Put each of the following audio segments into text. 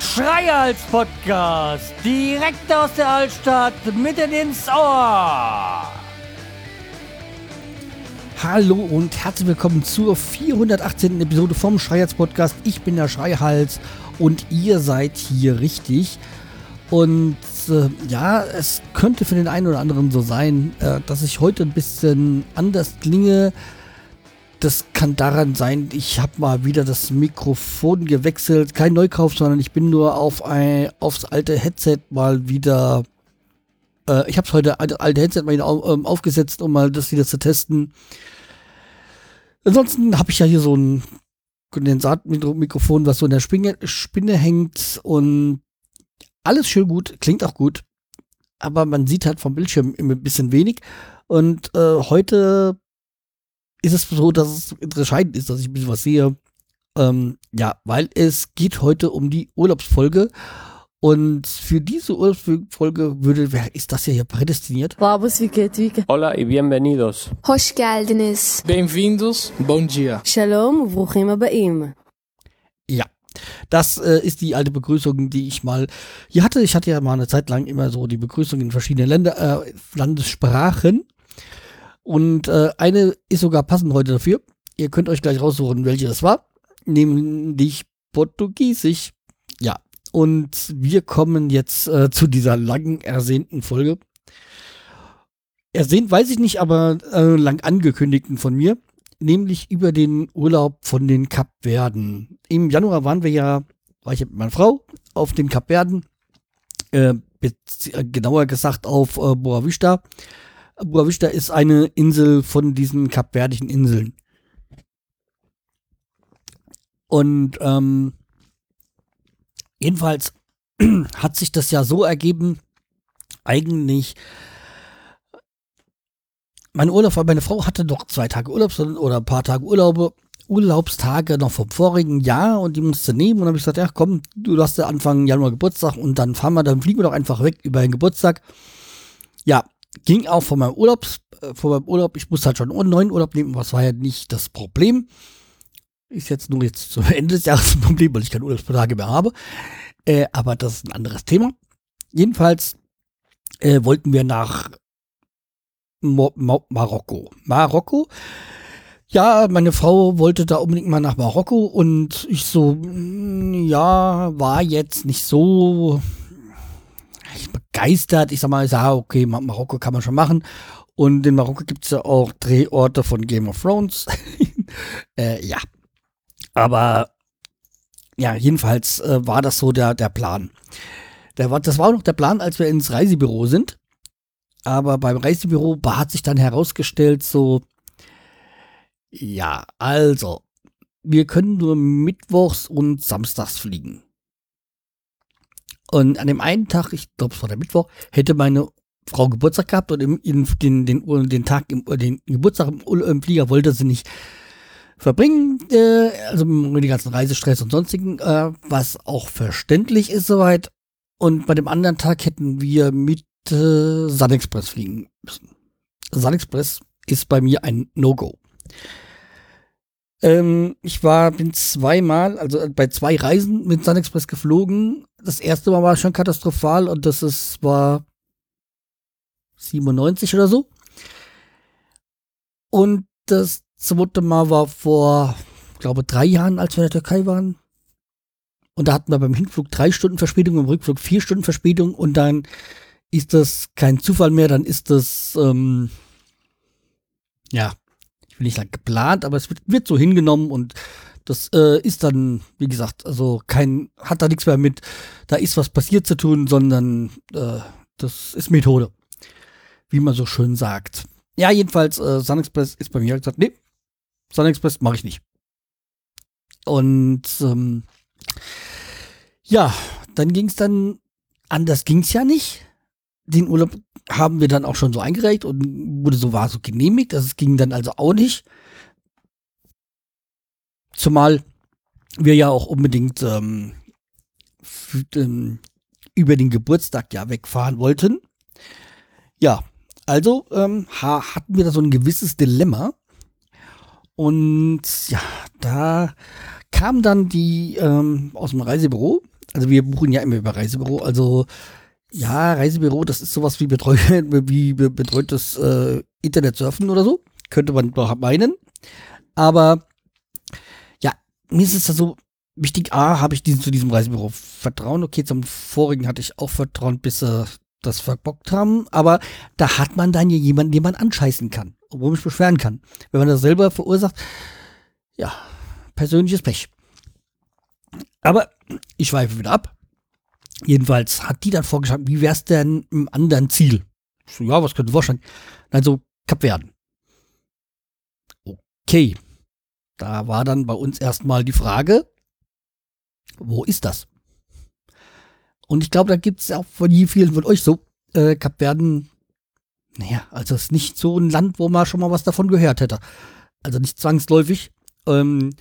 Schreihals Podcast, direkt aus der Altstadt, mitten ins Ohr. Hallo und herzlich willkommen zur 418. Episode vom Schreihals Podcast. Ich bin der Schreihals und ihr seid hier richtig. Und äh, ja, es könnte für den einen oder anderen so sein, äh, dass ich heute ein bisschen anders klinge. Das kann daran sein, ich habe mal wieder das Mikrofon gewechselt. Kein Neukauf, sondern ich bin nur auf ein, aufs alte Headset mal wieder. Äh, ich habe es heute alte, alte Headset mal wieder auf, ähm, aufgesetzt, um mal das wieder zu testen. Ansonsten habe ich ja hier so ein Kondensatmikrofon, was so in der Spinne, Spinne hängt und alles schön gut, klingt auch gut, aber man sieht halt vom Bildschirm immer ein bisschen wenig. Und äh, heute ist es so, dass es entscheidend ist, dass ich ein bisschen was sehe. Ähm, ja, weil es geht heute um die Urlaubsfolge. Und für diese Urlaubsfolge würde, wer ist das hier, hier prädestiniert? Hola y bienvenidos. Hoş geldiniz. Bem-vindos. Bom dia. Shalom, bruchim abaim. Das äh, ist die alte Begrüßung, die ich mal hier hatte. Ich hatte ja mal eine Zeit lang immer so die Begrüßung in verschiedenen Länder, äh, Landessprachen. Und äh, eine ist sogar passend heute dafür. Ihr könnt euch gleich raussuchen, welche das war. Nämlich Portugiesisch. Ja. Und wir kommen jetzt äh, zu dieser lang ersehnten Folge. Ersehnt weiß ich nicht, aber äh, lang angekündigten von mir nämlich über den Urlaub von den Kapverden. Im Januar waren wir ja, war ich mit meiner Frau auf den Kapverden, äh, genauer gesagt auf äh, Boa Vista. Boa Vista ist eine Insel von diesen kapverdischen Inseln. Und ähm, jedenfalls hat sich das ja so ergeben, eigentlich mein Urlaub, meine Frau hatte noch zwei Tage Urlaub oder ein paar Tage Urlaube, Urlaubstage noch vom vorigen Jahr und die musste nehmen und dann habe ich gesagt, ja komm, du hast ja Anfang Januar Geburtstag und dann fahren wir, dann fliegen wir doch einfach weg über den Geburtstag. Ja, ging auch von meinem Urlaubs, äh, von meinem Urlaub, ich musste halt schon einen neuen Urlaub nehmen, was war ja nicht das Problem. Ist jetzt nur jetzt zum Ende des Jahres ein Problem, weil ich keine Urlaubstage mehr habe. Äh, aber das ist ein anderes Thema. Jedenfalls äh, wollten wir nach Mo Mo Marokko. Marokko. Ja, meine Frau wollte da unbedingt mal nach Marokko und ich so, mm, ja, war jetzt nicht so begeistert. Ich sag mal, ich sag, okay, Marokko kann man schon machen. Und in Marokko gibt es ja auch Drehorte von Game of Thrones. äh, ja. Aber ja, jedenfalls äh, war das so der, der Plan. Der das war auch noch der Plan, als wir ins Reisebüro sind. Aber beim Reisebüro hat sich dann herausgestellt, so, ja, also, wir können nur mittwochs und samstags fliegen. Und an dem einen Tag, ich glaube, es war der Mittwoch, hätte meine Frau Geburtstag gehabt und im, in, den, den, den Tag, im, den Geburtstag im, im Flieger wollte sie nicht verbringen, äh, also mit den ganzen Reisestress und sonstigen, äh, was auch verständlich ist soweit. Und bei dem anderen Tag hätten wir mit äh, Sun Express fliegen müssen. Sun Express ist bei mir ein No-Go. Ähm, ich war, bin zweimal, also bei zwei Reisen mit Sun Express geflogen. Das erste Mal war schon katastrophal und das ist, war 97 oder so. Und das zweite Mal war vor, glaube drei Jahren, als wir in der Türkei waren. Und da hatten wir beim Hinflug drei Stunden Verspätung, im Rückflug vier Stunden Verspätung und dann ist das kein Zufall mehr, dann ist das, ähm, ja, ich will nicht sagen geplant, aber es wird, wird so hingenommen und das äh, ist dann, wie gesagt, also kein, hat da nichts mehr mit, da ist was passiert zu tun, sondern äh, das ist Methode. Wie man so schön sagt. Ja, jedenfalls, äh, Sun Express ist bei mir gesagt, nee, Sun Express mache ich nicht. Und ähm, ja, dann ging es dann, anders ging es ja nicht den Urlaub haben wir dann auch schon so eingereicht und wurde so war so genehmigt. Das ging dann also auch nicht. Zumal wir ja auch unbedingt ähm, ähm, über den Geburtstag ja wegfahren wollten. Ja, Also ähm, hatten wir da so ein gewisses Dilemma. Und ja, da kam dann die ähm, aus dem Reisebüro. Also wir buchen ja immer über Reisebüro. Also ja, Reisebüro, das ist sowas wie, betreu wie betreutes äh, Internetsurfen oder so. Könnte man doch meinen. Aber ja, mir ist es da so wichtig, A, habe ich diesen, zu diesem Reisebüro Vertrauen. Okay, zum vorigen hatte ich auch Vertrauen, bis sie das verbockt haben. Aber da hat man dann ja jemanden, den man anscheißen kann, obwohl man sich beschweren kann. Wenn man das selber verursacht, ja, persönliches Pech. Aber ich schweife wieder ab. Jedenfalls hat die dann vorgeschlagen, wie wär's denn im anderen Ziel? So, ja, was könnte vorstellen? Also Kapverden. Okay. Da war dann bei uns erstmal die Frage, wo ist das? Und ich glaube, da gibt es auch von vielen von euch so, äh, Kapverden, naja, also es ist nicht so ein Land, wo man schon mal was davon gehört hätte. Also nicht zwangsläufig. Ähm,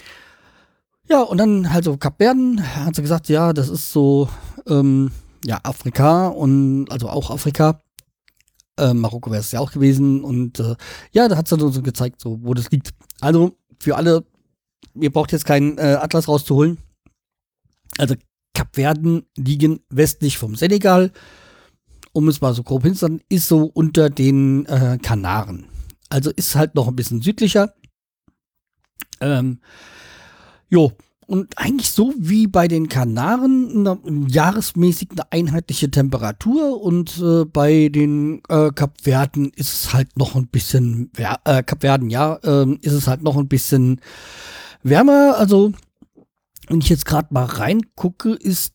ja, und dann halt so Kapverden, hat sie gesagt, ja, das ist so, ähm, ja, Afrika und also auch Afrika. Äh, Marokko wäre es ja auch gewesen. Und äh, ja, da hat sie so gezeigt, so, wo das liegt. Also für alle, ihr braucht jetzt keinen äh, Atlas rauszuholen. Also Kapverden liegen westlich vom Senegal. Um es mal so grob hinzusagen, ist so unter den äh, Kanaren. Also ist halt noch ein bisschen südlicher. Ähm, jo, und eigentlich so wie bei den Kanaren eine, jahresmäßig eine einheitliche Temperatur und äh, bei den äh, Kapverden ist es halt noch ein bisschen, äh, Kapverden, ja, äh, ist es halt noch ein bisschen wärmer. Also, wenn ich jetzt gerade mal reingucke, ist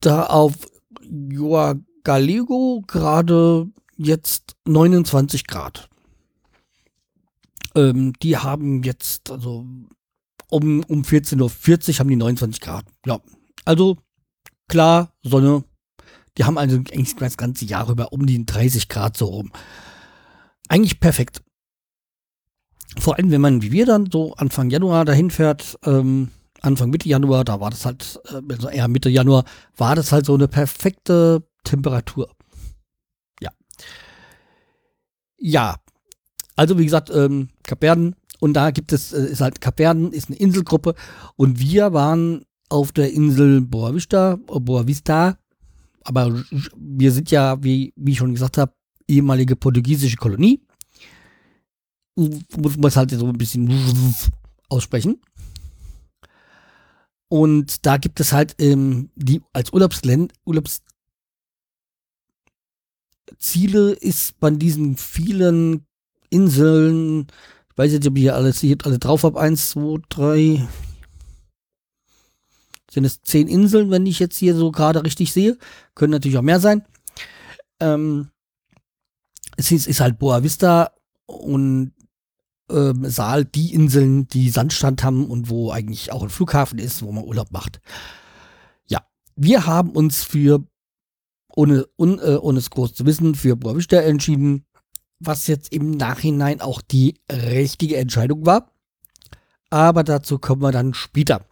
da auf Joa Galego gerade jetzt 29 Grad. Ähm, die haben jetzt, also um, um 14.40 Uhr haben die 29 Grad. Ja, also klar, Sonne. Die haben also eigentlich das ganze Jahr über um die 30 Grad so rum. Eigentlich perfekt. Vor allem, wenn man wie wir dann so Anfang Januar dahin fährt, ähm, Anfang Mitte Januar, da war das halt, äh, also eher Mitte Januar, war das halt so eine perfekte Temperatur. Ja. Ja. Also wie gesagt, ähm, Kapverden und da gibt es, äh, ist halt Kapverden, ist eine Inselgruppe. Und wir waren auf der Insel Boavista, Boavista. Aber wir sind ja, wie, wie ich schon gesagt habe, ehemalige portugiesische Kolonie. Muss man es halt so ein bisschen aussprechen. Und da gibt es halt ähm, die als Urlaubsland, Urlaubsziele ist bei diesen vielen Inseln weiß jetzt ob ich hier alles, hier alle drauf habe. Eins, zwei, drei. Sind es zehn Inseln, wenn ich jetzt hier so gerade richtig sehe. Können natürlich auch mehr sein. Ähm, es ist, ist halt Boa Vista und ähm, Saal die Inseln, die Sandstrand haben und wo eigentlich auch ein Flughafen ist, wo man Urlaub macht. Ja, wir haben uns für, ohne, un, äh, ohne es groß zu wissen, für Boa Vista entschieden was jetzt im Nachhinein auch die richtige Entscheidung war. Aber dazu kommen wir dann später.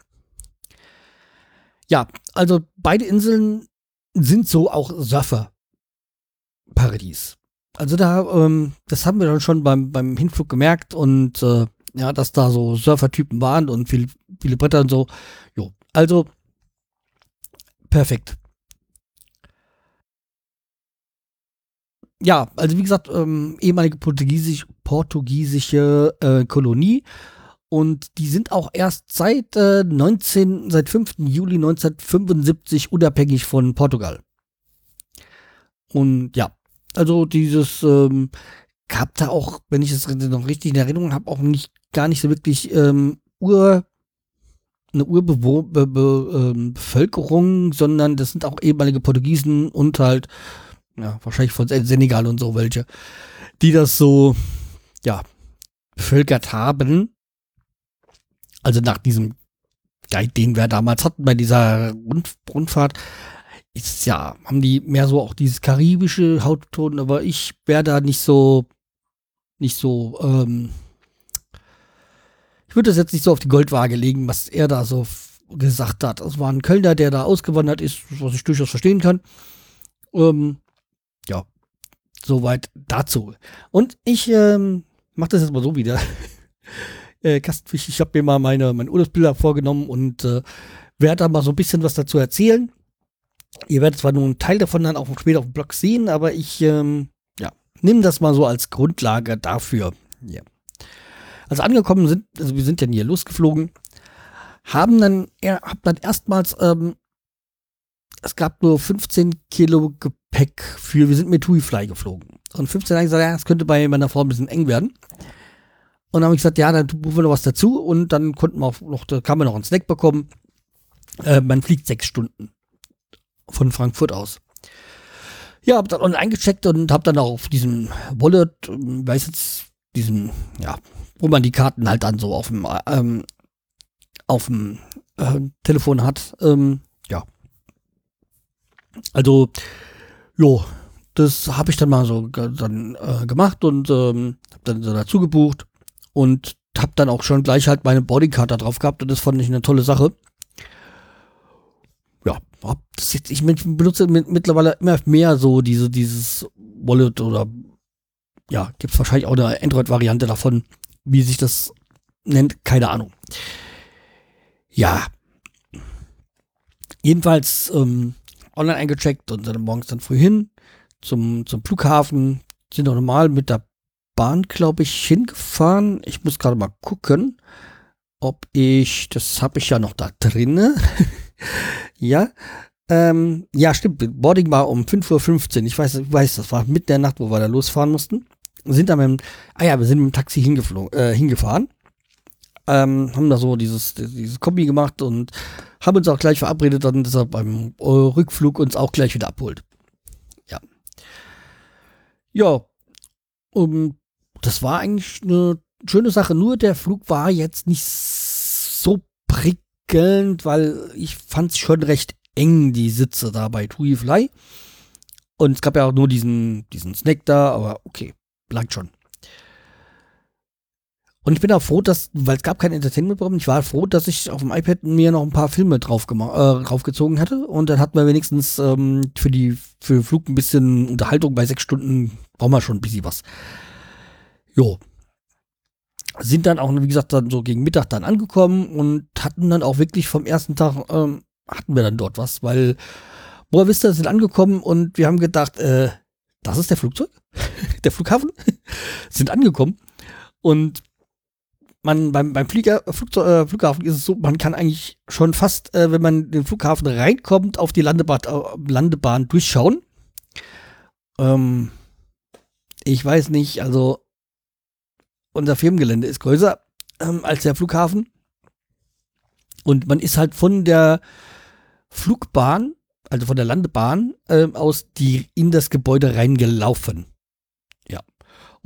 Ja, also beide Inseln sind so auch Surferparadies. Also da, ähm, das haben wir dann schon beim, beim Hinflug gemerkt und äh, ja, dass da so Surfertypen waren und viel, viele Bretter und so. Jo, also perfekt. Ja, also wie gesagt, ähm, ehemalige portugiesisch, portugiesische äh, Kolonie. Und die sind auch erst seit äh, 19, seit 5. Juli 1975 unabhängig von Portugal. Und ja, also dieses ähm, gab da auch, wenn ich es noch richtig in Erinnerung habe, auch nicht gar nicht so wirklich ähm, Ur eine Urbevölkerung, ähm, sondern das sind auch ehemalige Portugiesen und halt ja, wahrscheinlich von Senegal und so welche, die das so, ja, bevölkert haben. Also nach diesem Guide, den wir damals hatten bei dieser Rund Rundfahrt, ist ja, haben die mehr so auch dieses karibische Hautton, aber ich wäre da nicht so, nicht so, ähm, ich würde das jetzt nicht so auf die Goldwaage legen, was er da so gesagt hat. Es war ein Kölner, der da ausgewandert ist, was ich durchaus verstehen kann. Ähm, ja. soweit dazu. Und ich ähm, mache das jetzt mal so wieder. äh, Kastenfisch, ich habe mir mal meine, meine Urlaubsbilder vorgenommen und äh, werde da mal so ein bisschen was dazu erzählen. Ihr werdet zwar nur einen Teil davon dann auch später auf dem Blog sehen, aber ich ähm, ja, nehme das mal so als Grundlage dafür. Ja. Also angekommen sind, also wir sind ja hier losgeflogen, haben dann, er, hab dann erstmals, ähm, es gab nur 15 Kilo Gepäck für, wir sind mit TUI Fly geflogen. Und 15 habe ich gesagt, ja, das könnte bei meiner Frau ein bisschen eng werden. Und dann habe ich gesagt, ja, dann buchen wir noch was dazu. Und dann konnten wir auch noch, da kann man noch einen Snack bekommen. Äh, man fliegt sechs Stunden von Frankfurt aus. Ja, hab dann online eingecheckt und hab dann auch auf diesem Wallet, ähm, weiß jetzt, diesen, ja, wo man die Karten halt dann so auf dem, ähm, auf dem äh, Telefon hat, ähm. Also, jo, das habe ich dann mal so dann äh, gemacht und ähm, hab dann so dazu gebucht und hab dann auch schon gleich halt meine Boardingcard da drauf gehabt und das fand ich eine tolle Sache ja, hab das jetzt, ich benutze mittlerweile immer mehr so diese, dieses Wallet oder ja, gibt es wahrscheinlich auch eine Android-Variante davon, wie sich das nennt, keine Ahnung. Ja. Jedenfalls ähm, online eingecheckt und dann morgens dann früh hin zum, zum Flughafen. Sind auch normal mit der Bahn, glaube ich, hingefahren. Ich muss gerade mal gucken, ob ich, das habe ich ja noch da drinne. ja. Ähm, ja, stimmt. Boarding war um 5.15 Uhr. Ich weiß, ich weiß, das war mitten der Nacht, wo wir da losfahren mussten. Sind dann mit dem, ah ja, wir sind mit dem Taxi hingeflogen, äh, hingefahren. Ähm, haben da so dieses, dieses Kombi gemacht und haben uns auch gleich verabredet, dann, dass er beim äh, Rückflug uns auch gleich wieder abholt. Ja. Ja. Um, das war eigentlich eine schöne Sache. Nur der Flug war jetzt nicht so prickelnd weil ich fand es schon recht eng, die Sitze da bei Tui Fly. Und es gab ja auch nur diesen, diesen Snack da, aber okay, langt schon. Und ich bin auch froh, dass, weil es gab kein Entertainment-Programm, ich war froh, dass ich auf dem iPad mir noch ein paar Filme drauf äh, draufgezogen hatte. Und dann hatten wir wenigstens ähm, für, die, für den Flug ein bisschen Unterhaltung. Bei sechs Stunden brauchen wir schon ein bisschen was. Jo, sind dann auch, wie gesagt, dann so gegen Mittag dann angekommen und hatten dann auch wirklich vom ersten Tag, ähm, hatten wir dann dort was, weil Boa Vista sind angekommen und wir haben gedacht, äh, das ist der Flugzeug, der Flughafen, sind angekommen und man beim, beim Flieger, Flugzeug, äh, Flughafen ist es so, man kann eigentlich schon fast, äh, wenn man den Flughafen reinkommt, auf die Landebahn, äh, Landebahn durchschauen. Ähm, ich weiß nicht, also unser Firmengelände ist größer ähm, als der Flughafen. Und man ist halt von der Flugbahn, also von der Landebahn äh, aus, die in das Gebäude reingelaufen.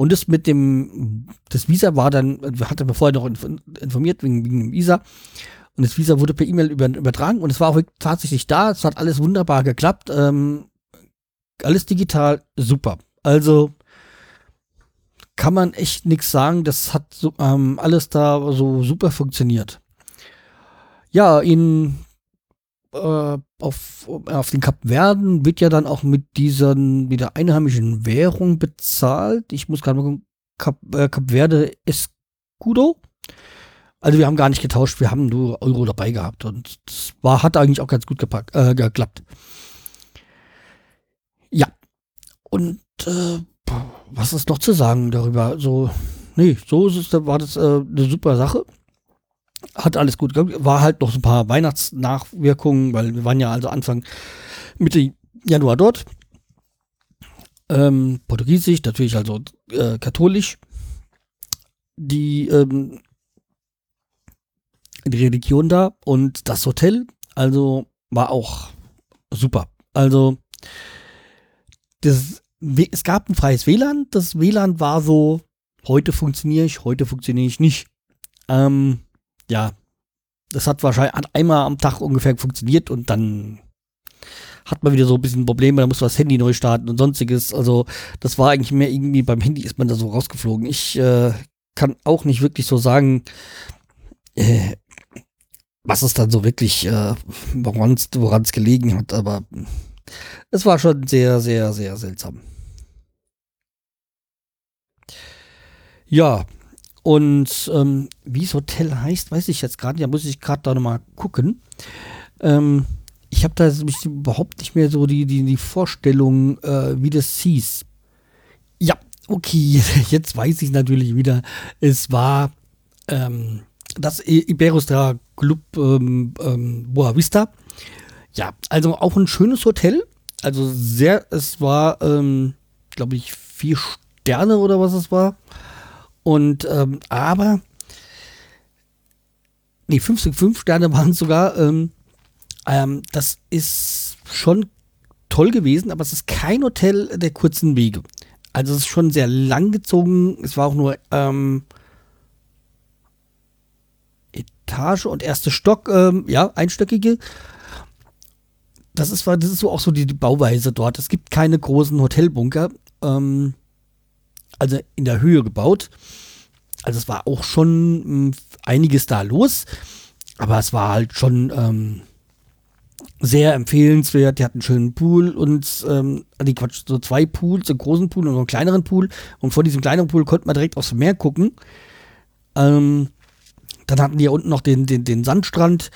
Und das mit dem, das Visa war dann, hatte mir vorher noch informiert wegen, wegen dem Visa. Und das Visa wurde per E-Mail über, übertragen und es war auch tatsächlich da. Es hat alles wunderbar geklappt. Ähm, alles digital, super. Also kann man echt nichts sagen. Das hat so, ähm, alles da so super funktioniert. Ja, in äh, auf, auf den Kapverden wird ja dann auch mit dieser mit der einheimischen Währung bezahlt. Ich muss gerade mal gucken, Kap, äh, Kapverde Escudo. Also wir haben gar nicht getauscht, wir haben nur Euro dabei gehabt und es war, hat eigentlich auch ganz gut gepackt, äh, geklappt. Ja. Und äh, was ist noch zu sagen darüber? So, nee, so ist es, war das äh, eine super Sache. Hat alles gut geklappt. War halt noch so ein paar Weihnachtsnachwirkungen, weil wir waren ja also Anfang Mitte Januar dort. Ähm, Portugiesisch, natürlich also äh, katholisch. Die, ähm, die Religion da und das Hotel, also war auch super. Also das es gab ein freies WLAN. Das WLAN war so, heute funktioniere ich, heute funktioniere ich nicht. Ähm, ja, das hat wahrscheinlich einmal am Tag ungefähr funktioniert und dann hat man wieder so ein bisschen Probleme, da muss man das Handy neu starten und sonstiges. Also das war eigentlich mehr irgendwie beim Handy ist man da so rausgeflogen. Ich äh, kann auch nicht wirklich so sagen, äh, was es dann so wirklich, äh, woran es gelegen hat, aber es war schon sehr, sehr, sehr seltsam. Ja, und ähm, wie das Hotel heißt, weiß ich jetzt gerade. Ja, muss ich gerade da nochmal gucken. Ähm, ich habe da mich überhaupt nicht mehr so die, die, die Vorstellung, äh, wie das hieß. Ja, okay, jetzt weiß ich natürlich wieder. Es war ähm, das Iberostar Club ähm, ähm, Boa Vista. Ja, also auch ein schönes Hotel. Also sehr, es war, ähm, glaube ich, vier Sterne oder was es war. Und ähm, aber nee, fünf, fünf Sterne waren sogar. Ähm, ähm, das ist schon toll gewesen, aber es ist kein Hotel der kurzen Wege. Also es ist schon sehr lang gezogen. Es war auch nur ähm, Etage und erste Stock, ähm, ja, einstöckige. Das ist, das ist so auch so die, die Bauweise dort. Es gibt keine großen Hotelbunker. Ähm, also in der Höhe gebaut. Also es war auch schon hm, einiges da los, aber es war halt schon ähm, sehr empfehlenswert. Die hatten einen schönen Pool und ähm, die Quatsch, so zwei Pools, einen großen Pool und einen kleineren Pool. Und vor diesem kleineren Pool konnte man direkt aufs Meer gucken. Ähm, dann hatten die ja unten noch den, den, den Sandstrand,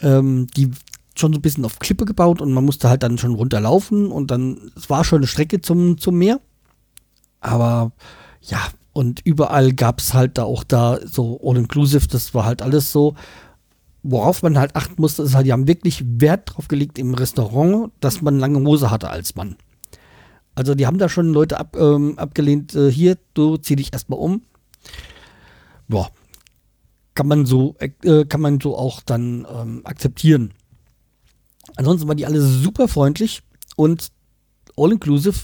ähm, die schon so ein bisschen auf Klippe gebaut und man musste halt dann schon runterlaufen und dann, es war schon eine Strecke zum, zum Meer. Aber ja, und überall gab es halt da auch da so all-inclusive, das war halt alles so. Worauf man halt achten musste, ist halt, die haben wirklich Wert drauf gelegt im Restaurant, dass man lange Hose hatte als Mann. Also die haben da schon Leute ab, ähm, abgelehnt, äh, hier, du zieh dich erstmal um. Boah, kann man so, äh, kann man so auch dann ähm, akzeptieren. Ansonsten waren die alle super freundlich und all-inclusive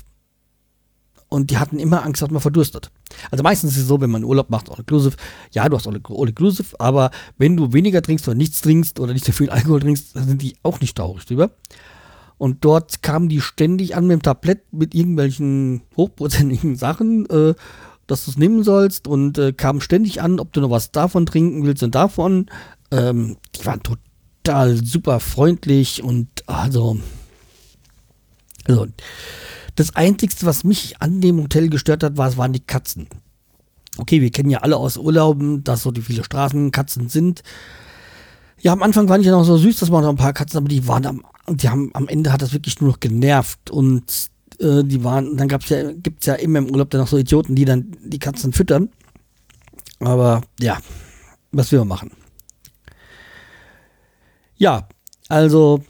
und die hatten immer Angst, dass man verdurstet. Also meistens ist es so, wenn man Urlaub macht, all-inclusive, ja, du hast all-inclusive, aber wenn du weniger trinkst oder nichts trinkst oder nicht so viel Alkohol trinkst, dann sind die auch nicht traurig drüber. Und dort kamen die ständig an mit dem Tablett mit irgendwelchen hochprozentigen Sachen, äh, dass du es nehmen sollst und äh, kamen ständig an, ob du noch was davon trinken willst und davon. Ähm, die waren total super freundlich und also, also das Einzige, was mich an dem Hotel gestört hat, war, waren die Katzen. Okay, wir kennen ja alle aus Urlauben, dass so die viele Straßenkatzen sind. Ja, am Anfang waren die ja noch so süß, dass man noch ein paar Katzen, aber die waren am, die haben, am Ende hat das wirklich nur noch genervt und äh, die waren, dann gab's ja, gibt's ja immer im Urlaub dann noch so Idioten, die dann die Katzen füttern. Aber ja, was will man machen? Ja, also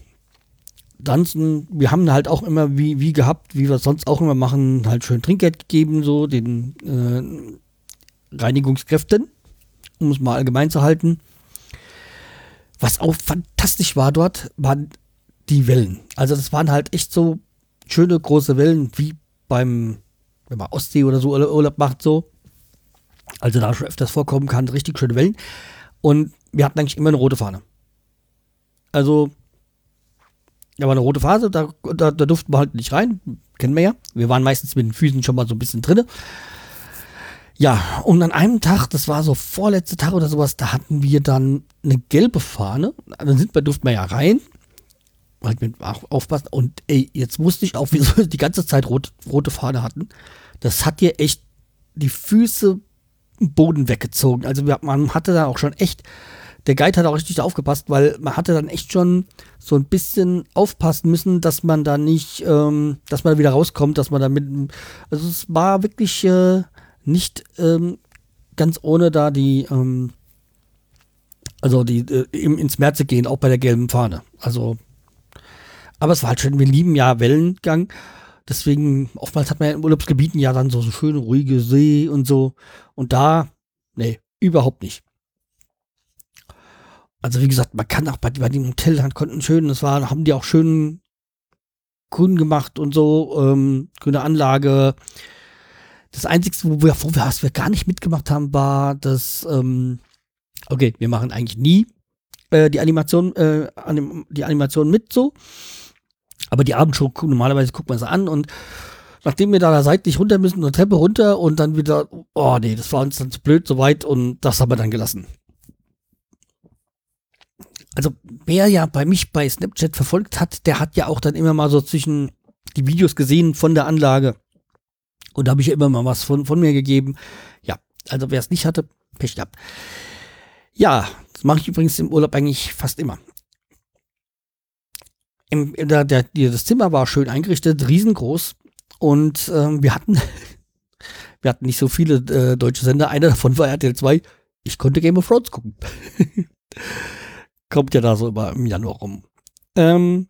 ansonsten, wir haben halt auch immer wie, wie gehabt, wie wir es sonst auch immer machen, halt schön Trinkgeld gegeben, so den äh, Reinigungskräften, um es mal allgemein zu halten. Was auch fantastisch war dort, waren die Wellen. Also das waren halt echt so schöne große Wellen, wie beim, wenn man Ostsee oder so Urlaub macht, so. Also da schon öfters vorkommen kann, richtig schöne Wellen. Und wir hatten eigentlich immer eine rote Fahne. Also da war eine rote Phase, da, da, da, durften wir halt nicht rein. Kennen wir ja. Wir waren meistens mit den Füßen schon mal so ein bisschen drin. Ja, und an einem Tag, das war so vorletzte Tag oder sowas, da hatten wir dann eine gelbe Fahne. Dann sind wir, durften wir ja rein. Halt mit aufpassen. Und ey, jetzt wusste ich auch, wieso wir die ganze Zeit rot, rote Fahne hatten. Das hat dir echt die Füße Boden weggezogen. Also man hatte da auch schon echt der Guide hat auch richtig aufgepasst, weil man hatte dann echt schon so ein bisschen aufpassen müssen, dass man da nicht, ähm, dass man da wieder rauskommt, dass man da mit, also es war wirklich äh, nicht ähm, ganz ohne da die, ähm, also die äh, ins Meer zu gehen, auch bei der gelben Fahne. Also, aber es war halt schön, wir lieben ja Wellengang. Deswegen, oftmals hat man ja in Urlaubsgebieten ja dann so, so schöne, ruhige See und so. Und da, nee, überhaupt nicht. Also wie gesagt, man kann auch bei, bei dem Hotel, dann konnten schön, das war, haben die auch schön grün gemacht und so, ähm, grüne Anlage. Das Einzige, wo wir, wo wir, was wir gar nicht mitgemacht haben, war das, ähm, okay, wir machen eigentlich nie äh, die Animation, äh, anim, die Animation mit so. Aber die Abendshow, normalerweise guckt man sie an und nachdem wir da seitlich runter müssen, eine Treppe runter und dann wieder, oh nee, das war uns dann zu blöd, so weit und das haben wir dann gelassen also wer ja bei mich bei Snapchat verfolgt hat, der hat ja auch dann immer mal so zwischen die Videos gesehen von der Anlage. Und da habe ich ja immer mal was von, von mir gegeben. Ja, Also wer es nicht hatte, Pech gehabt. Ja, das mache ich übrigens im Urlaub eigentlich fast immer. Im, der, der, das Zimmer war schön eingerichtet, riesengroß. Und ähm, wir hatten wir hatten nicht so viele äh, deutsche Sender. Einer davon war RTL 2. Ich konnte Game of Thrones gucken. kommt ja da so immer im Januar rum. Ähm,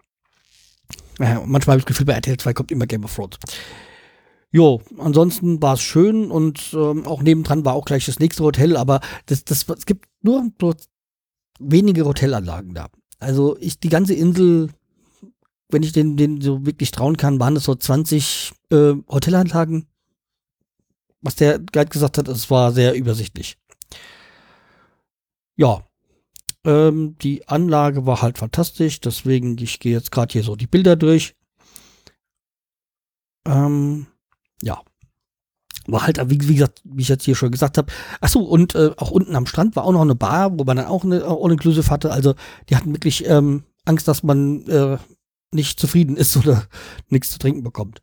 ja, manchmal habe ich das Gefühl, bei RTL 2 kommt immer Game of Thrones. Jo, ansonsten war es schön und ähm, auch nebendran war auch gleich das nächste Hotel, aber das, das, es gibt nur, nur wenige Hotelanlagen da. Also ich, die ganze Insel, wenn ich den, den so wirklich trauen kann, waren es so 20 äh, Hotelanlagen. Was der Guide gesagt hat, es war sehr übersichtlich. Ja, ähm, die Anlage war halt fantastisch, deswegen, ich gehe jetzt gerade hier so die Bilder durch. Ähm, ja. War halt, wie, wie, gesagt, wie ich jetzt hier schon gesagt habe. Achso, und äh, auch unten am Strand war auch noch eine Bar, wo man dann auch eine All-Inclusive hatte. Also, die hatten wirklich ähm, Angst, dass man äh, nicht zufrieden ist oder nichts zu trinken bekommt.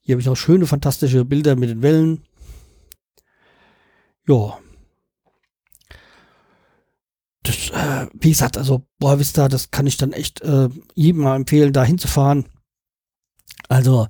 Hier habe ich auch schöne, fantastische Bilder mit den Wellen. Ja, das, äh, wie gesagt, also Boa Vista, das kann ich dann echt äh, jedem mal empfehlen, da hinzufahren. Also,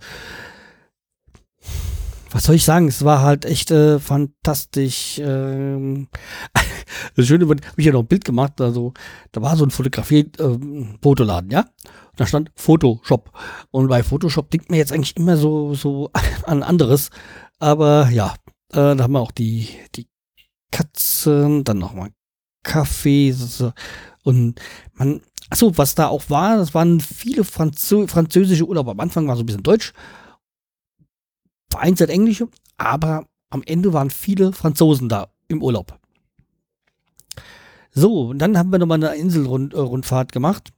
was soll ich sagen? Es war halt echt äh, fantastisch. Ähm, das Schöne, habe ich ja noch ein Bild gemacht. Also, da war so ein Fotografie-Fotoladen, äh, ja. Und da stand Photoshop. Und bei Photoshop denkt man jetzt eigentlich immer so, so an anderes. Aber ja, äh, da haben wir auch die, die Katzen, dann nochmal Kaffee und man, achso, was da auch war, das waren viele Franzö französische Urlauber. Am Anfang war so ein bisschen Deutsch, vereinzelt Englische, aber am Ende waren viele Franzosen da im Urlaub. So, und dann haben wir nochmal eine Inselrundfahrt gemacht.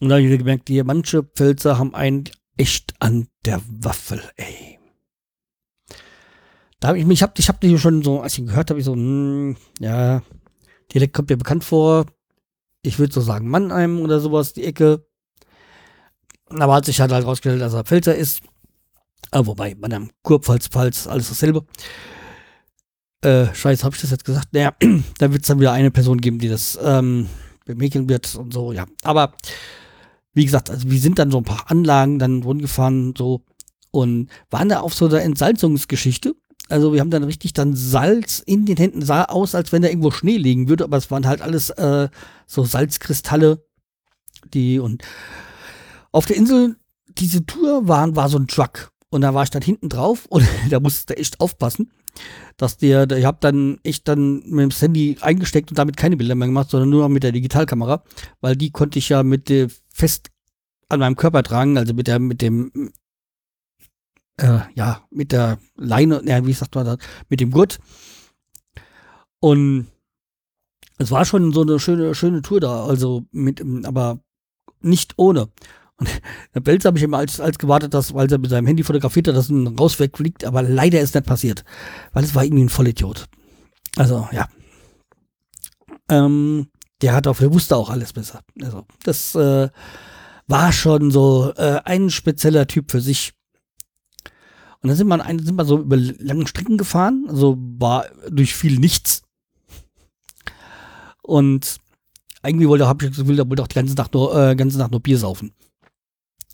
Und da habe ich gemerkt, hier manche Pfälzer haben einen echt an der Waffel, ey. Da habe ich mich, ich habe ich hab die schon so, als ich gehört habe, ich so, hm, ja, Dialekt kommt mir bekannt vor. Ich würde so sagen Mannheim oder sowas, die Ecke. Aber hat sich halt, halt rausgestellt, dass er Pfälzer ist. Aber wobei, Mannheim, Kurpfalz, Pfalz, alles dasselbe. Äh, scheiße, habe ich das jetzt gesagt? Naja, da wird es dann wieder eine Person geben, die das ähm, bemäkeln wird und so, ja. Aber wie gesagt, also wir sind dann so ein paar Anlagen dann rundgefahren so und waren da auf so der Entsalzungsgeschichte. Also wir haben dann richtig dann Salz in den Händen, sah aus, als wenn da irgendwo Schnee liegen würde, aber es waren halt alles äh, so Salzkristalle, die und auf der Insel, diese Tour war, war so ein Truck. Und da war ich dann hinten drauf und da musste echt aufpassen, dass der, ich habe dann echt dann mit dem Handy eingesteckt und damit keine Bilder mehr gemacht, sondern nur noch mit der Digitalkamera, weil die konnte ich ja mit der fest an meinem Körper tragen, also mit der mit dem äh, ja, mit der Leine, ja, wie sagt man das, mit dem Gurt. Und es war schon so eine schöne, schöne Tour da, also mit, aber nicht ohne. Und der Belz habe ich immer als, als gewartet, dass, weil er mit seinem Handy fotografiert hat, dass ein raus wegfliegt, aber leider ist nicht passiert. Weil es war irgendwie ein Vollidiot. Also, ja. Ähm, der hat auch, der wusste auch alles besser. Also, das äh, war schon so äh, ein spezieller Typ für sich. Und dann sind wir, ein, sind wir so über langen Strecken gefahren, also war durch viel nichts. Und irgendwie wollte, hab ich das Gefühl, er wollte auch die ganze Nacht nur, äh, ganze Nacht nur Bier saufen.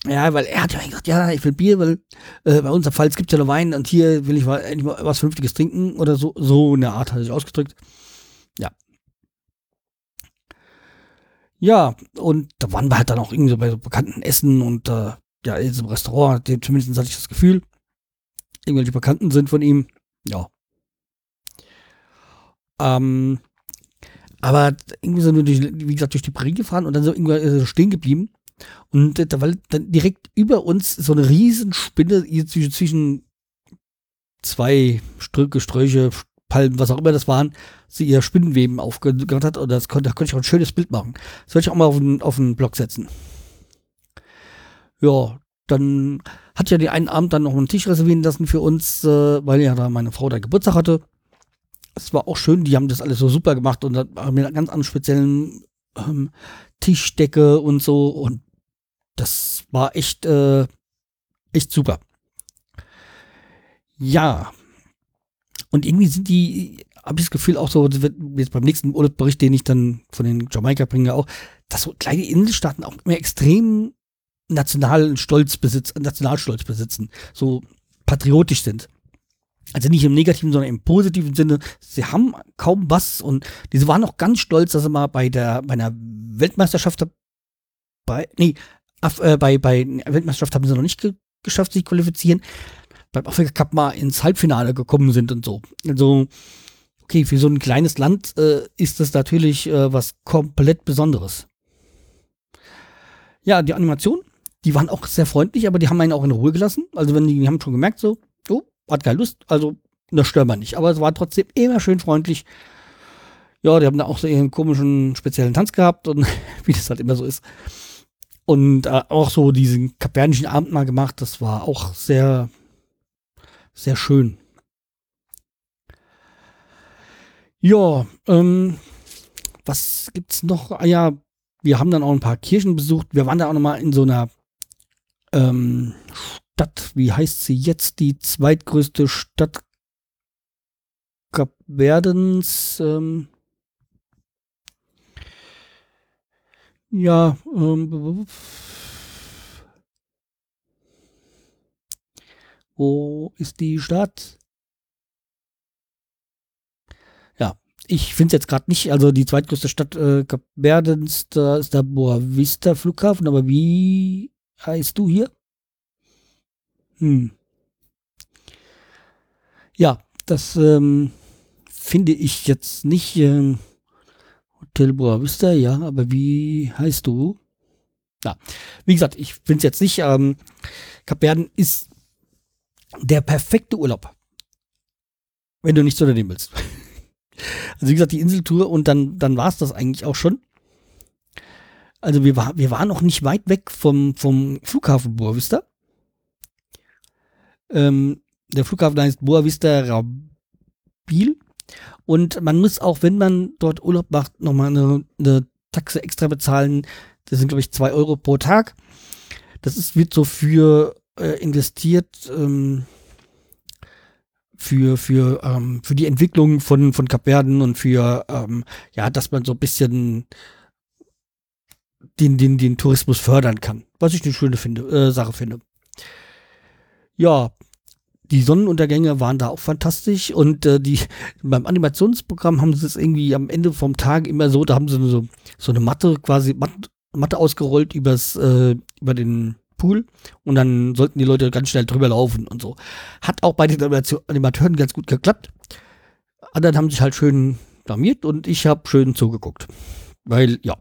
Ja, weil er hat ja gesagt, ja, ich will Bier, weil äh, bei uns am Pfalz gibt es ja nur Wein und hier will ich mal, mal was Vernünftiges trinken oder so. So eine Art hat er sich ausgedrückt. Ja. Ja, und da waren wir halt dann auch irgendwie so bei so bekannten Essen und äh, ja, in diesem Restaurant, zumindest hatte ich das Gefühl irgendwelche Bekannten sind von ihm. Ja. Ähm, aber irgendwie so nur durch, wie gesagt, durch die Prärie gefahren und dann so irgendwo stehen geblieben. Und da war dann direkt über uns so eine Riesenspinne zwischen zwei Strücke, Sträuche, Palmen, was auch immer das waren, sie ihr Spinnenweben aufgehört hat. Und das konnte, da konnte ich auch ein schönes Bild machen. Das werde ich auch mal auf den, auf den Blog setzen. Ja, dann hat ja die einen Abend dann noch einen Tisch reservieren lassen für uns, äh, weil ja da meine Frau da Geburtstag hatte. Es war auch schön, die haben das alles so super gemacht und haben mir ganz anderen speziellen ähm, Tischdecke und so und das war echt, äh, echt super. Ja. Und irgendwie sind die, habe ich das Gefühl, auch so, jetzt beim nächsten Urlaubsbericht, den ich dann von den Jamaika bringe, auch, dass so kleine Inselstaaten auch immer extrem nationalen Stolz besitzen, Nationalstolz besitzen, so patriotisch sind. Also nicht im negativen, sondern im positiven Sinne. Sie haben kaum was und diese waren auch ganz stolz, dass sie mal bei der, bei einer Weltmeisterschaft bei, nee, äh, bei, bei Weltmeisterschaft haben sie noch nicht ge geschafft, sich qualifizieren. Beim Afrika Cup mal ins Halbfinale gekommen sind und so. Also, okay, für so ein kleines Land äh, ist das natürlich äh, was komplett Besonderes. Ja, die Animation, die waren auch sehr freundlich, aber die haben einen auch in Ruhe gelassen. Also, wenn die, die haben schon gemerkt, so, oh, hat keine Lust, also, das stört man nicht. Aber es war trotzdem immer schön freundlich. Ja, die haben da auch so ihren komischen, speziellen Tanz gehabt und wie das halt immer so ist. Und äh, auch so diesen kapernischen Abend mal gemacht, das war auch sehr, sehr schön. Ja, ähm, was gibt's noch? Ah ja, wir haben dann auch ein paar Kirchen besucht. Wir waren da auch noch mal in so einer ähm, Stadt, wie heißt sie jetzt? Die zweitgrößte Stadt Kapverdens. Ähm, Ja, ähm, wo ist die Stadt? Ja, ich finde es jetzt gerade nicht. Also die zweitgrößte Stadt äh, Kapverdens, da ist der Boa Vista Flughafen, aber wie heißt du hier? Hm. Ja, das ähm, finde ich jetzt nicht. Ähm, Hotel Boa Vista, ja, aber wie heißt du? Ja, wie gesagt, ich finde es jetzt nicht. Ähm, Kapverden ist der perfekte Urlaub, wenn du nichts unternehmen willst. Also wie gesagt, die Inseltour und dann, dann war es das eigentlich auch schon. Also wir, war, wir waren noch nicht weit weg vom, vom Flughafen Boa Vista. Ähm, der Flughafen heißt Boa Vista Rabil. Und man muss auch, wenn man dort Urlaub macht, nochmal eine, eine Taxe extra bezahlen. Das sind, glaube ich, zwei Euro pro Tag. Das ist, wird so für äh, investiert ähm, für, für, ähm, für die Entwicklung von, von Kapverden und für, ähm, ja, dass man so ein bisschen den, den, den Tourismus fördern kann. Was ich eine schöne finde, äh, Sache finde. Ja, die Sonnenuntergänge waren da auch fantastisch und äh, die beim Animationsprogramm haben sie es irgendwie am Ende vom Tag immer so, da haben sie so, so eine Matte quasi Matte, Matte ausgerollt übers äh, über den Pool und dann sollten die Leute ganz schnell drüber laufen und so. Hat auch bei den Animateuren ganz gut geklappt. Anderen haben sich halt schön blamiert und ich habe schön zugeguckt. Weil, ja.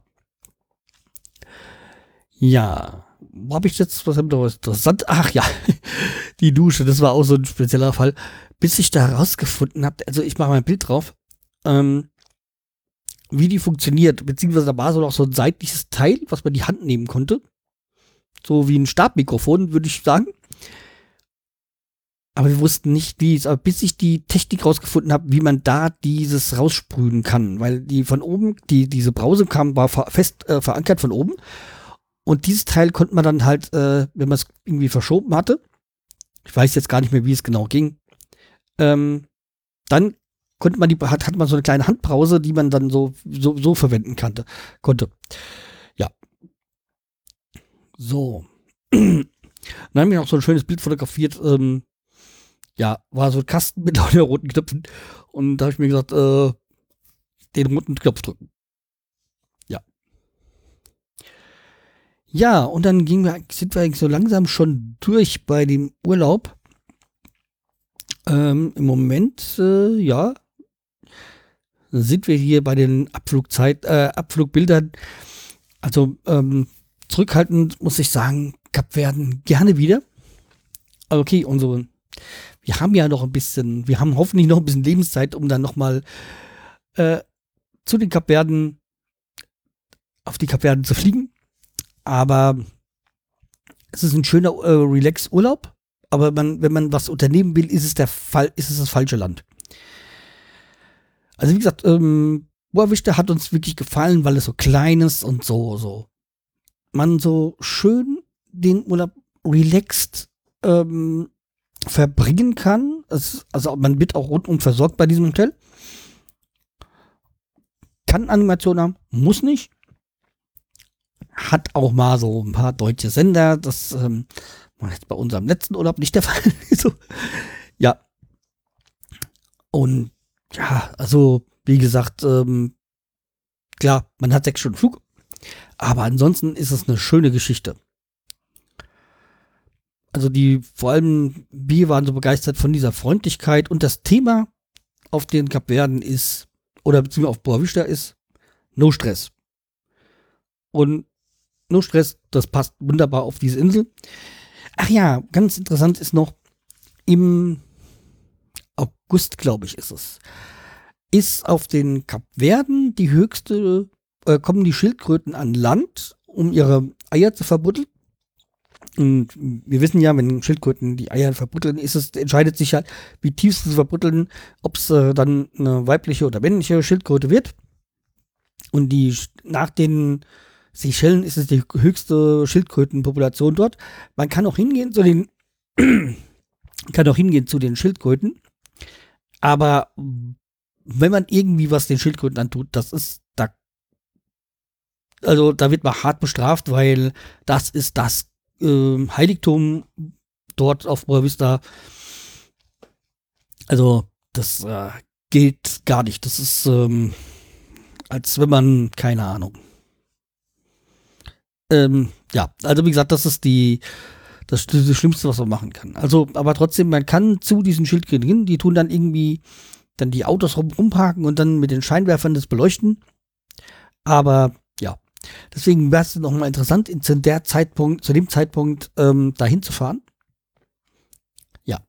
Ja wo habe ich jetzt, was interessant? Ach ja, die Dusche, das war auch so ein spezieller Fall. Bis ich da herausgefunden habe, also ich mache mal ein Bild drauf, ähm, wie die funktioniert, beziehungsweise da war so noch so ein seitliches Teil, was man die Hand nehmen konnte. So wie ein Stabmikrofon, würde ich sagen. Aber wir wussten nicht, wie es, aber bis ich die Technik rausgefunden habe, wie man da dieses raussprühen kann, weil die von oben, die, diese Brause kam, war fest äh, verankert von oben und dieses Teil konnte man dann halt, äh, wenn man es irgendwie verschoben hatte, ich weiß jetzt gar nicht mehr, wie es genau ging, ähm, dann konnte man die, hat, hat man so eine kleine Handbrause, die man dann so, so, so verwenden kannte, konnte. Ja. So. dann haben wir noch so ein schönes Bild fotografiert. Ähm, ja, war so ein Kasten mit roten Knöpfen. Und da habe ich mir gesagt, äh, den roten Knopf drücken. Ja, und dann gingen wir, sind wir eigentlich so langsam schon durch bei dem Urlaub. Ähm, Im Moment, äh, ja, sind wir hier bei den Abflugzeit, äh, Abflugbildern. Also ähm, zurückhaltend muss ich sagen, Kapverden gerne wieder. Okay, unsere, wir haben ja noch ein bisschen, wir haben hoffentlich noch ein bisschen Lebenszeit, um dann nochmal äh, zu den Kapverden, auf die Kapverden zu fliegen. Aber es ist ein schöner äh, Relax-Urlaub. Aber man, wenn man was unternehmen will, ist es der Fall, ist es das falsche Land. Also wie gesagt, ähm, Boavista hat uns wirklich gefallen, weil es so klein ist und so, so. Man so schön den Urlaub relaxed ähm, verbringen kann. Es, also man wird auch rundum versorgt bei diesem Hotel. Kann Animation haben, muss nicht. Hat auch mal so ein paar deutsche Sender. Das ähm, war jetzt bei unserem letzten Urlaub nicht der Fall. so. Ja. Und ja, also wie gesagt, ähm, klar, man hat sechs Stunden Flug, aber ansonsten ist es eine schöne Geschichte. Also die, vor allem wir waren so begeistert von dieser Freundlichkeit und das Thema auf den Kapverden ist, oder beziehungsweise auf Boa Vista ist, No Stress. Und No Stress, das passt wunderbar auf diese Insel. Ach ja, ganz interessant ist noch, im August, glaube ich, ist es, ist auf den Kapverden die höchste, äh, kommen die Schildkröten an Land, um ihre Eier zu verbuddeln. Und wir wissen ja, wenn Schildkröten die Eier verbuddeln, ist es, entscheidet sich halt, wie tief sie verbuddeln, ob es äh, dann eine weibliche oder männliche Schildkröte wird. Und die nach den Seychellen ist es die höchste Schildkrötenpopulation dort. Man kann auch hingehen zu den kann auch hingehen zu den Schildkröten. Aber wenn man irgendwie was den Schildkröten antut, das ist da also da wird man hart bestraft, weil das ist das äh, Heiligtum dort auf Boa Vista. Also, das äh, geht gar nicht. Das ist, ähm, als wenn man, keine Ahnung. Ähm, ja, also wie gesagt, das ist die, das, das Schlimmste, was man machen kann. Also, aber trotzdem, man kann zu diesen Schildkröten hin, die tun dann irgendwie dann die Autos rum, rumparken und dann mit den Scheinwerfern das beleuchten. Aber Deswegen wäre es nochmal interessant, zu der Zeitpunkt, zu dem Zeitpunkt ähm, dahin zu fahren. Ja.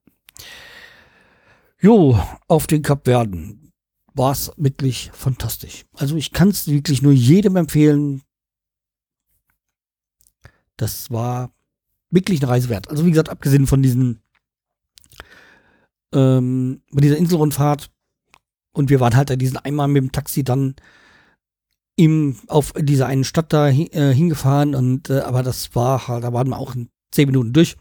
Jo, auf den Kapverden war es wirklich fantastisch. Also ich kann es wirklich nur jedem empfehlen. Das war wirklich eine Reise wert. Also wie gesagt, abgesehen von diesen ähm, von dieser Inselrundfahrt und wir waren halt da diesen einmal mit dem Taxi dann im, auf dieser einen Stadt da äh, hingefahren und äh, aber das war halt, da waren wir auch in zehn Minuten durch.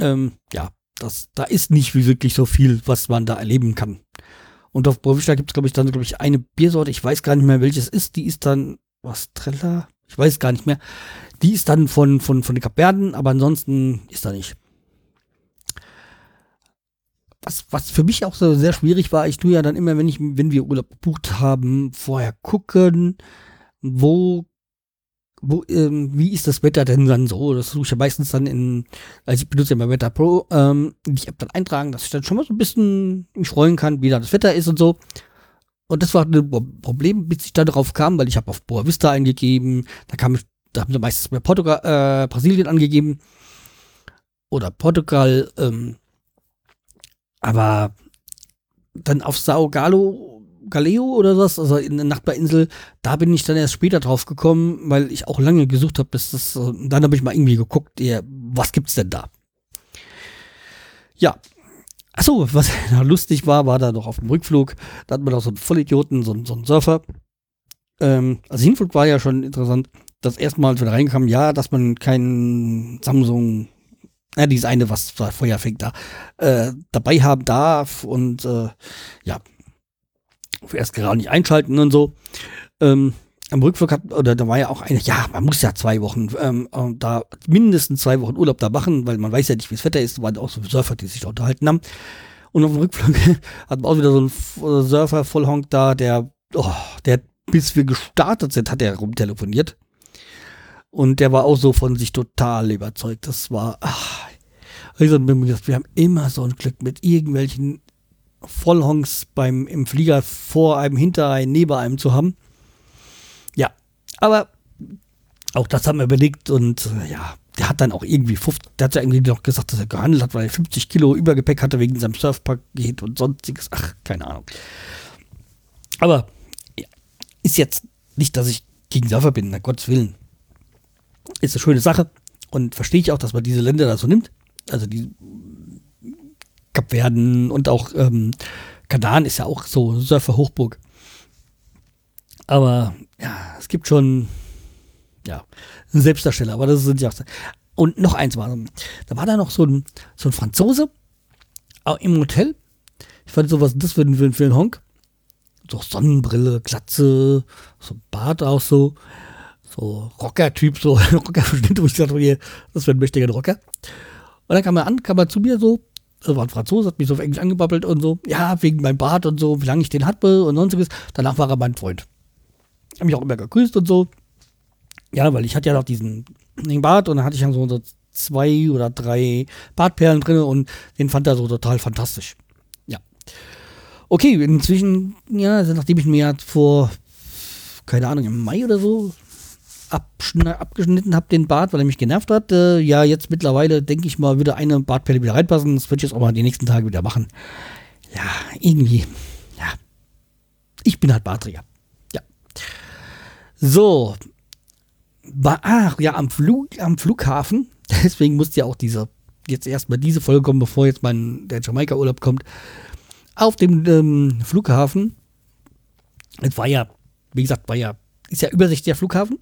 Ähm, ja, das, da ist nicht wirklich so viel, was man da erleben kann. Und auf Bovista gibt es, glaube ich, dann, glaube ich, eine Biersorte, ich weiß gar nicht mehr, welches ist, die ist dann, was, Trella? Ich weiß gar nicht mehr. Die ist dann von, von, von den Kapverden, aber ansonsten ist da nicht was, was für mich auch so sehr schwierig war, ich tue ja dann immer, wenn ich, wenn wir Urlaub gebucht haben, vorher gucken, wo, wo, ähm, wie ist das Wetter denn dann so? Das suche ich ja meistens dann in, also ich benutze ja mal Wetter Pro, ähm, die App dann eintragen, dass ich dann schon mal so ein bisschen mich freuen kann, wie da das Wetter ist und so. Und das war ein Problem, bis ich da drauf kam, weil ich habe auf Boa Vista eingegeben, da kam da haben sie meistens bei Portugal, äh, Brasilien angegeben oder Portugal, ähm, aber dann auf Sao Galo, Galeo oder was, also in der Nachbarinsel, da bin ich dann erst später drauf gekommen, weil ich auch lange gesucht habe, bis das, dann habe ich mal irgendwie geguckt, ja, was gibt's denn da? Ja. Achso, was lustig war, war da noch auf dem Rückflug, da hat man auch so einen Vollidioten, so, so einen Surfer. Ähm, also Hinflug war ja schon interessant. Das erste Mal, als wir da reinkamen, ja, dass man keinen Samsung ja, dieses eine, was Feuer fängt da, äh, dabei haben darf und äh, ja, erst gerade nicht einschalten und so. Ähm, am Rückflug hat, oder da war ja auch eine, ja, man muss ja zwei Wochen, ähm, da mindestens zwei Wochen Urlaub da machen, weil man weiß ja nicht, wie das Wetter ist, waren auch so Surfer, die sich da unterhalten haben. Und auf dem Rückflug hat man auch wieder so einen Surfer Vollhonk da, der, oh, der, bis wir gestartet sind, hat er rumtelefoniert. Und der war auch so von sich total überzeugt. Das war, ach, also wir haben immer so ein Glück mit irgendwelchen Vollhongs beim, im Flieger vor einem, hinter einem, neben einem zu haben. Aber auch das haben wir überlegt und äh, ja, der hat dann auch irgendwie 50, der hat ja irgendwie noch gesagt, dass er gehandelt hat, weil er 50 Kilo Übergepäck hatte wegen seinem Surfpaket und sonstiges. Ach, keine Ahnung. Aber ja, ist jetzt nicht, dass ich gegen Surfer bin, na Gottes Willen ist eine schöne Sache und verstehe ich auch, dass man diese Länder da so nimmt. Also die Kapverden und auch ähm, Kadan ist ja auch so Surfer-Hochburg. Aber ja, es gibt schon ja, Selbstdarsteller, aber das sind ja auch. Und noch eins war, da war da noch so ein, so ein Franzose, im Hotel, ich fand sowas, das für, für, für einen Honk. So Sonnenbrille, Glatze, so Bart auch so. So Rocker-Typ, so Rocker-Verschnitt, wo ich dachte, hier, das wäre ein mächtiger Rocker. Und dann kam er an, kam er zu mir so, das war ein Franzose, hat mich so auf Englisch angebabbelt und so, ja, wegen meinem Bart und so, wie lange ich den hatte und sonstiges. Danach war er mein Freund. Hab mich auch immer gegrüßt und so. Ja, weil ich hatte ja noch diesen den Bart und dann hatte ich ja so, so zwei oder drei Bartperlen drin und den fand er so total fantastisch. Ja. Okay, inzwischen, ja, also nachdem ich mir vor, keine Ahnung, im Mai oder so abgeschnitten habe, den Bart, weil er mich genervt hat, äh, ja, jetzt mittlerweile denke ich mal, würde eine Bartperle wieder reinpassen. Das würde ich jetzt auch mal die nächsten Tage wieder machen. Ja, irgendwie, ja. Ich bin halt Barträger. So, war, ach, ja, am, Flug, am Flughafen, deswegen musste ja auch dieser, jetzt erstmal diese Folge kommen, bevor jetzt mein, der Jamaika-Urlaub kommt, auf dem ähm, Flughafen, es war ja, wie gesagt, war ja, ist ja übersichtlicher Flughafen,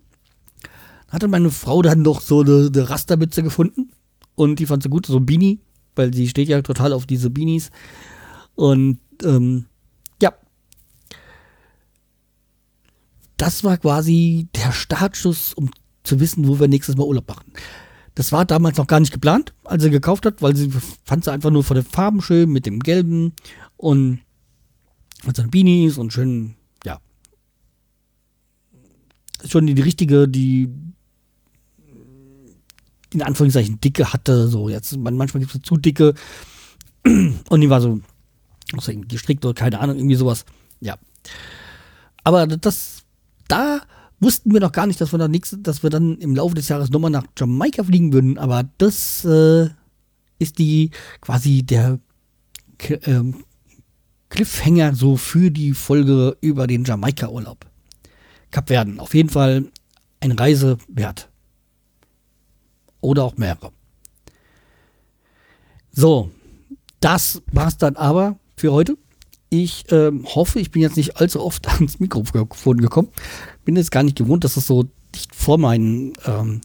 hatte meine Frau dann noch so eine, eine Rastermütze gefunden. Und die fand sie gut, so ein Beanie, weil sie steht ja total auf diese Beanies. Und ähm, ja, das war quasi der Startschuss, um zu wissen, wo wir nächstes Mal Urlaub machen. Das war damals noch gar nicht geplant, als sie gekauft hat, weil sie fand sie einfach nur von den Farben schön mit dem Gelben und mit seinen Beanies und schön, ja. Schon die richtige, die in Anführungszeichen dicke hatte, so jetzt, manchmal gibt es zu dicke und die war so, so gestrickt oder keine Ahnung, irgendwie sowas, ja. Aber das, da wussten wir noch gar nicht, dass wir dann nächste, dass wir dann im Laufe des Jahres nochmal nach Jamaika fliegen würden, aber das äh, ist die quasi der äh, Cliffhanger so für die Folge über den Jamaika-Urlaub. Kapverden, auf jeden Fall eine Reise wert. Oder auch mehrere. So, das war's dann aber für heute. Ich ähm, hoffe, ich bin jetzt nicht allzu oft ans Mikrofon gekommen. Bin jetzt gar nicht gewohnt, dass es so dicht vor, meinen, ähm,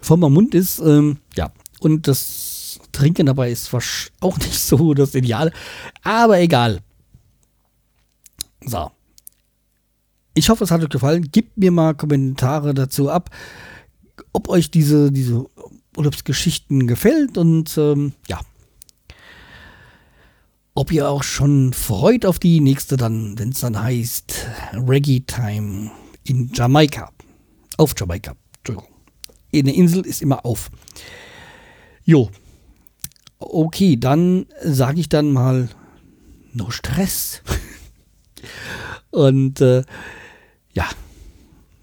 vor meinem Mund ist. Ähm, ja, und das Trinken dabei ist auch nicht so das Ideale. Aber egal. So. Ich hoffe, es hat euch gefallen. Gebt mir mal Kommentare dazu ab, ob euch diese, diese Urlaubsgeschichten gefällt und ähm, ja, ob ihr auch schon freut auf die nächste dann, wenn es dann heißt Reggae Time in Jamaika. Auf Jamaika, Entschuldigung. Eine Insel ist immer auf. Jo. Okay, dann sage ich dann mal no Stress. Und äh, ja,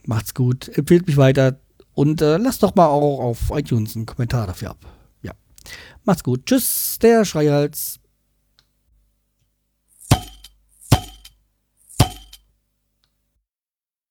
macht's gut, empfehlt mich weiter und äh, lasst doch mal auch auf iTunes einen Kommentar dafür ab. Ja, macht's gut. Tschüss, der Schreihals.